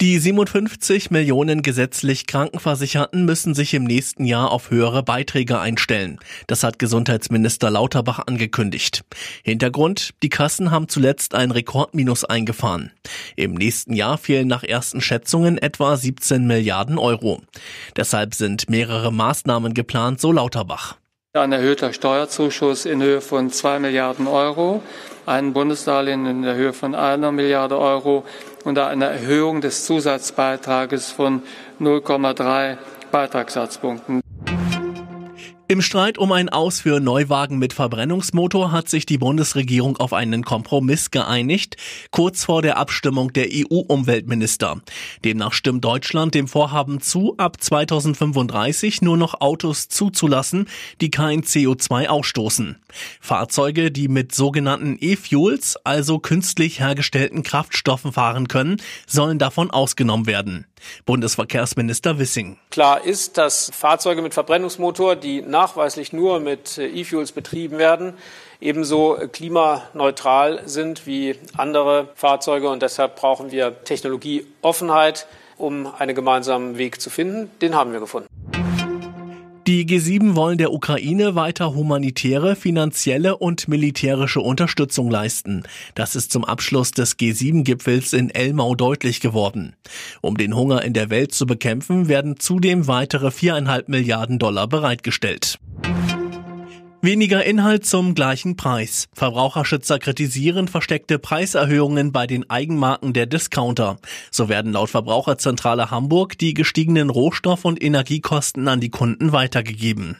Die 57 Millionen gesetzlich Krankenversicherten müssen sich im nächsten Jahr auf höhere Beiträge einstellen. Das hat Gesundheitsminister Lauterbach angekündigt. Hintergrund, die Kassen haben zuletzt ein Rekordminus eingefahren. Im nächsten Jahr fehlen nach ersten Schätzungen etwa 17 Milliarden Euro. Deshalb sind mehrere Maßnahmen geplant, so Lauterbach. Ein erhöhter Steuerzuschuss in Höhe von 2 Milliarden Euro, ein Bundesdarlehen in der Höhe von einer Milliarde Euro und eine Erhöhung des Zusatzbeitrages von 0,3 Beitragssatzpunkten. Im Streit um ein Aus für Neuwagen mit Verbrennungsmotor hat sich die Bundesregierung auf einen Kompromiss geeinigt, kurz vor der Abstimmung der EU-Umweltminister. Demnach stimmt Deutschland dem Vorhaben zu, ab 2035 nur noch Autos zuzulassen, die kein CO2 ausstoßen. Fahrzeuge, die mit sogenannten E-Fuels, also künstlich hergestellten Kraftstoffen fahren können, sollen davon ausgenommen werden. Bundesverkehrsminister Wissing. Klar ist, dass Fahrzeuge mit Verbrennungsmotor, die nachweislich nur mit E-Fuels betrieben werden, ebenso klimaneutral sind wie andere Fahrzeuge. Und deshalb brauchen wir Technologieoffenheit, um einen gemeinsamen Weg zu finden. Den haben wir gefunden. Die G7 wollen der Ukraine weiter humanitäre, finanzielle und militärische Unterstützung leisten. Das ist zum Abschluss des G7-Gipfels in Elmau deutlich geworden. Um den Hunger in der Welt zu bekämpfen, werden zudem weitere viereinhalb Milliarden Dollar bereitgestellt. Weniger Inhalt zum gleichen Preis. Verbraucherschützer kritisieren versteckte Preiserhöhungen bei den Eigenmarken der Discounter. So werden laut Verbraucherzentrale Hamburg die gestiegenen Rohstoff- und Energiekosten an die Kunden weitergegeben.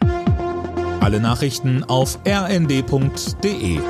Alle Nachrichten auf rnd.de